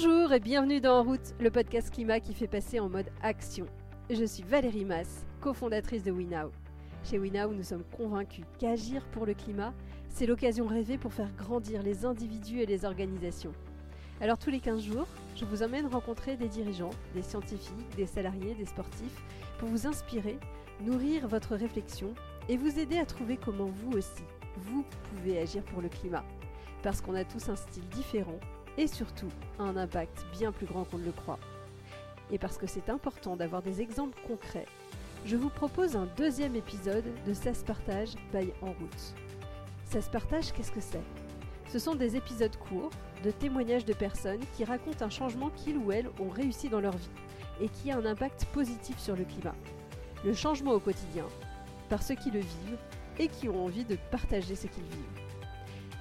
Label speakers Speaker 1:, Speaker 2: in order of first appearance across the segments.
Speaker 1: Bonjour et bienvenue dans En route, le podcast climat qui fait passer en mode action. Je suis Valérie Mass, cofondatrice de WeNow. Chez WeNow, nous sommes convaincus qu'agir pour le climat, c'est l'occasion rêvée pour faire grandir les individus et les organisations. Alors tous les 15 jours, je vous emmène rencontrer des dirigeants, des scientifiques, des salariés, des sportifs, pour vous inspirer, nourrir votre réflexion et vous aider à trouver comment vous aussi, vous pouvez agir pour le climat. Parce qu'on a tous un style différent et surtout un impact bien plus grand qu'on ne le croit. Et parce que c'est important d'avoir des exemples concrets, je vous propose un deuxième épisode de Ça se partage by En route. Ça se partage, qu'est-ce que c'est? Ce sont des épisodes courts de témoignages de personnes qui racontent un changement qu'ils ou elles ont réussi dans leur vie et qui a un impact positif sur le climat. Le changement au quotidien, par ceux qui le vivent et qui ont envie de partager ce qu'ils vivent.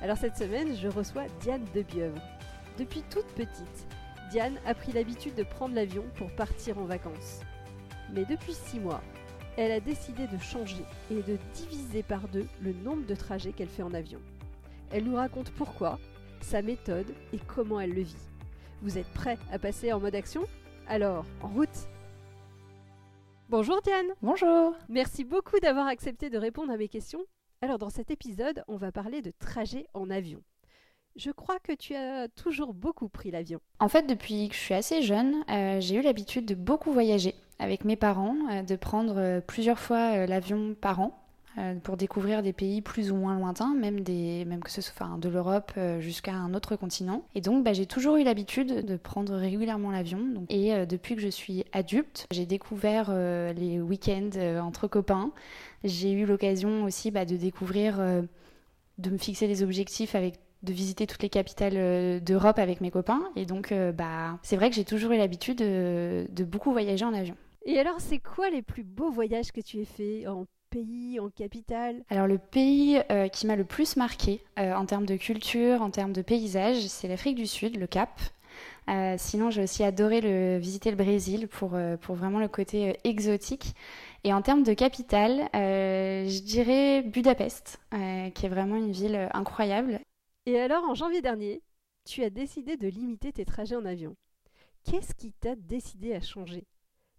Speaker 1: Alors cette semaine, je reçois Diane Debieuvre. Depuis toute petite, Diane a pris l'habitude de prendre l'avion pour partir en vacances. Mais depuis six mois, elle a décidé de changer et de diviser par deux le nombre de trajets qu'elle fait en avion. Elle nous raconte pourquoi, sa méthode et comment elle le vit. Vous êtes prêts à passer en mode action? Alors, en route Bonjour Diane
Speaker 2: Bonjour
Speaker 1: Merci beaucoup d'avoir accepté de répondre à mes questions. Alors dans cet épisode, on va parler de trajet en avion. Je crois que tu as toujours beaucoup pris l'avion.
Speaker 2: En fait, depuis que je suis assez jeune, euh, j'ai eu l'habitude de beaucoup voyager avec mes parents, euh, de prendre euh, plusieurs fois l'avion par an pour découvrir des pays plus ou moins lointains, même, que ce soit de l'Europe jusqu'à un autre continent. Et donc, bah, j'ai toujours eu l'habitude de prendre régulièrement l'avion. Et depuis que je suis adulte, j'ai découvert les week-ends entre copains. J'ai eu l'occasion aussi bah, de découvrir, de me fixer des objectifs avec de visiter toutes les capitales euh, d'Europe avec mes copains. Et donc, euh, bah, c'est vrai que j'ai toujours eu l'habitude de, beaucoup voyager en avion.
Speaker 1: Et alors, c'est quoi les plus beaux voyages que tu aies fait en pays, en capitale?
Speaker 2: Alors, le pays euh, qui m'a le plus marqué en termes de culture, en termes de paysage, c'est l'Afrique du Sud, le Cap. sinon, j'ai aussi adoré le, visiter le Brésil pour, pour vraiment le côté exotique. Et en termes de capitale, je dirais Budapest, qui est vraiment une ville incroyable.
Speaker 1: Et alors, en janvier dernier, tu as décidé de limiter tes trajets en avion. Qu'est-ce qui t'a décidé à changer?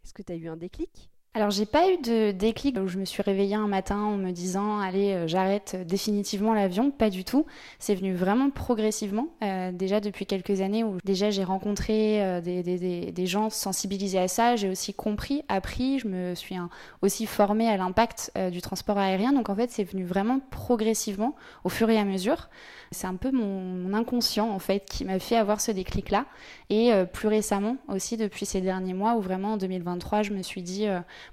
Speaker 1: Est-ce que tu as eu un déclic?
Speaker 2: Alors j'ai pas eu de déclic où je me suis réveillée un matin en me disant allez euh, j'arrête définitivement l'avion, pas du tout. C'est venu vraiment progressivement, euh, déjà depuis quelques années où déjà j'ai rencontré euh, des, gens sensibilisés à ça, j'ai aussi compris, appris, je me suis aussi formée à l'impact du transport aérien. Donc en fait c'est venu vraiment progressivement au fur et à mesure. C'est un peu mon, inconscient en fait qui m'a fait avoir ce déclic là. Et plus récemment aussi depuis ces derniers mois où vraiment en 2023 je me suis dit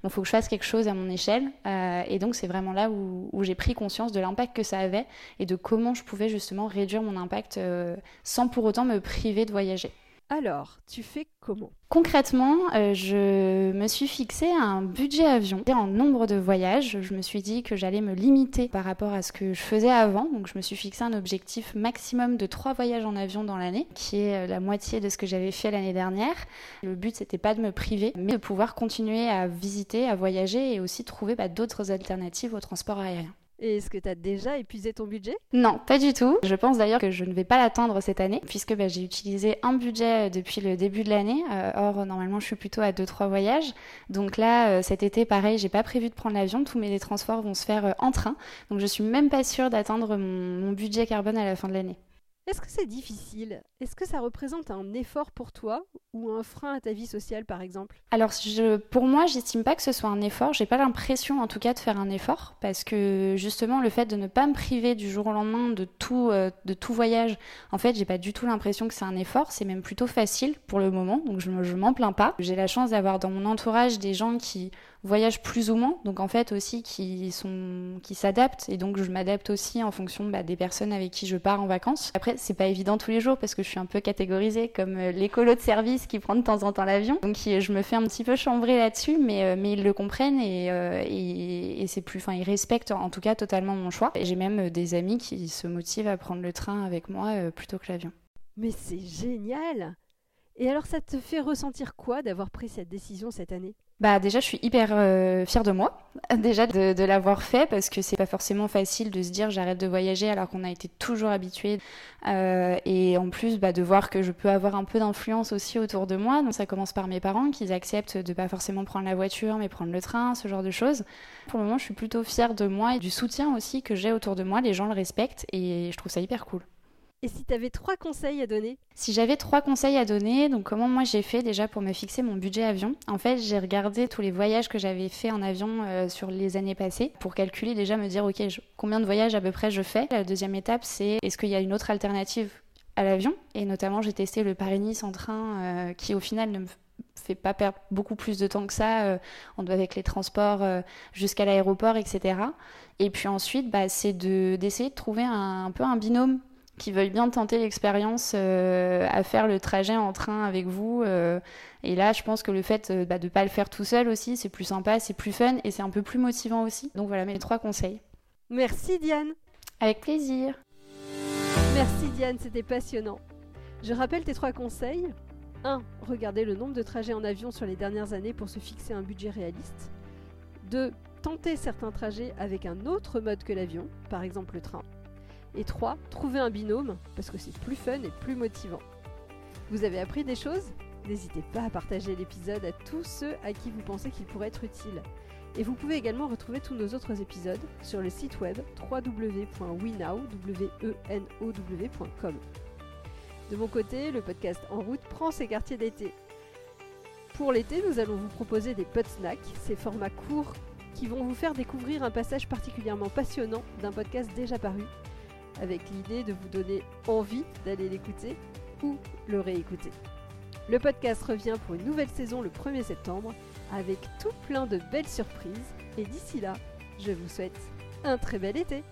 Speaker 2: il faut que je fasse quelque chose à mon échelle. Euh, et donc, c'est vraiment là où, j'ai pris conscience de l'impact que ça avait et de comment je pouvais justement réduire mon impact euh, sans pour autant me priver de voyager.
Speaker 1: Alors, tu fais comment?
Speaker 2: Concrètement, euh, je me suis fixé un budget avion. En nombre de voyages, je me suis dit que j'allais me limiter par rapport à ce que je faisais avant. Donc, je me suis fixé un objectif maximum de trois voyages en avion dans l'année, qui est euh, la moitié de ce que j'avais fait l'année dernière. Le but, c'était pas de me priver, mais de pouvoir continuer à visiter, à voyager et aussi trouver bah, d'autres alternatives au transport aérien.
Speaker 1: Et est-ce que tu as déjà épuisé ton budget?
Speaker 2: Non, pas du tout. Je pense d'ailleurs que je ne vais pas l'atteindre cette année, puisque bah, j'ai utilisé un budget euh, depuis le début de l'année. Euh, or, normalement, je suis plutôt à 2-3 voyages. Donc là, euh, cet été, pareil, j'ai pas prévu de prendre l'avion. Tous mes transports vont se faire en train. Donc je suis même pas sûre d'atteindre mon budget carbone à la fin de l'année.
Speaker 1: Est-ce que c'est difficile? Est-ce que ça représente un effort pour toi ou un frein à ta vie sociale par exemple?
Speaker 2: Alors pour moi, j'estime pas que ce soit un effort. J'ai pas l'impression en tout cas de faire un effort parce que justement le fait de ne pas me priver du jour au lendemain de tout, euh, de tout voyage, en fait, j'ai pas du tout l'impression que c'est un effort. C'est même plutôt facile pour le moment, donc je, je m'en plains pas. J'ai la chance d'avoir dans mon entourage des gens qui voyagent plus ou moins, donc en fait aussi qui sont qui s'adaptent et donc je m'adapte aussi en fonction bah, des personnes avec qui je pars en vacances. Après c'est pas évident tous les jours parce que je suis un peu catégorisée comme euh, l'écolo de service qui prend de temps en temps l'avion, donc je me fais un petit peu chambrer là-dessus, mais euh, mais ils le comprennent et, euh, et, et c'est plus, enfin ils respectent en tout cas totalement mon choix. Et j'ai même des amis qui se motivent à prendre le train avec moi plutôt que l'avion.
Speaker 1: Mais c'est génial Et alors ça te fait ressentir quoi d'avoir pris cette décision cette année?
Speaker 2: Bah déjà, je suis hyper euh, fière de moi, déjà de, l'avoir fait parce que c'est pas forcément facile de se dire j'arrête de voyager alors qu'on a été toujours habitué euh, et en plus bah, de voir que je peux avoir un peu d'influence aussi autour de moi. Donc ça commence par mes parents qui acceptent de pas forcément prendre la voiture mais prendre le train, ce genre de choses. Pour le moment, je suis plutôt fière de moi et du soutien aussi que j'ai autour de moi. Les gens le respectent et je trouve ça hyper cool.
Speaker 1: Et si tu avais trois conseils à donner
Speaker 2: Si j'avais trois conseils à donner, donc comment moi j'ai fait déjà pour me fixer mon budget avion? En fait, j'ai regardé tous les voyages que j'avais fait en avion euh, sur les années passées pour calculer déjà me dire ok combien de voyages à peu près je fais? La deuxième étape c'est est-ce qu'il y a une autre alternative à l'avion? Et notamment j'ai testé le Paris-Nice en train euh, qui au final ne me fait pas perdre beaucoup plus de temps que ça, euh, on avec les transports jusqu'à l'aéroport, etc. Et puis ensuite, bah, c'est d'essayer de, trouver un, peu un binôme qui veuillent bien tenter l'expérience euh, à faire le trajet en train avec vous. Euh, et là, je pense que le fait euh, bah, de ne pas le faire tout seul aussi, c'est plus sympa, c'est plus fun et c'est un peu plus motivant aussi. Donc voilà mes trois conseils.
Speaker 1: Merci Diane.
Speaker 2: Avec plaisir.
Speaker 1: Merci Diane, c'était passionnant. Je rappelle tes trois conseils. 1. Regarder le nombre de trajets en avion sur les dernières années pour se fixer un budget réaliste. 2. Tenter certains trajets avec un autre mode que l'avion, par exemple le train. Et 3. Trouver un binôme, parce que c'est plus fun et plus motivant. Vous avez appris des choses? N'hésitez pas à partager l'épisode à tous ceux à qui vous pensez qu'il pourrait être utile. Et vous pouvez également retrouver tous nos autres épisodes sur le site web www.wenow.com. De mon côté, le podcast En route prend ses quartiers d'été. Pour l'été, nous allons vous proposer des pot snacks, ces formats courts qui vont vous faire découvrir un passage particulièrement passionnant d'un podcast déjà paru avec l'idée de vous donner envie d'aller l'écouter ou le réécouter. Le podcast revient pour une nouvelle saison le 1er septembre avec tout plein de belles surprises et d'ici là, je vous souhaite un très bel été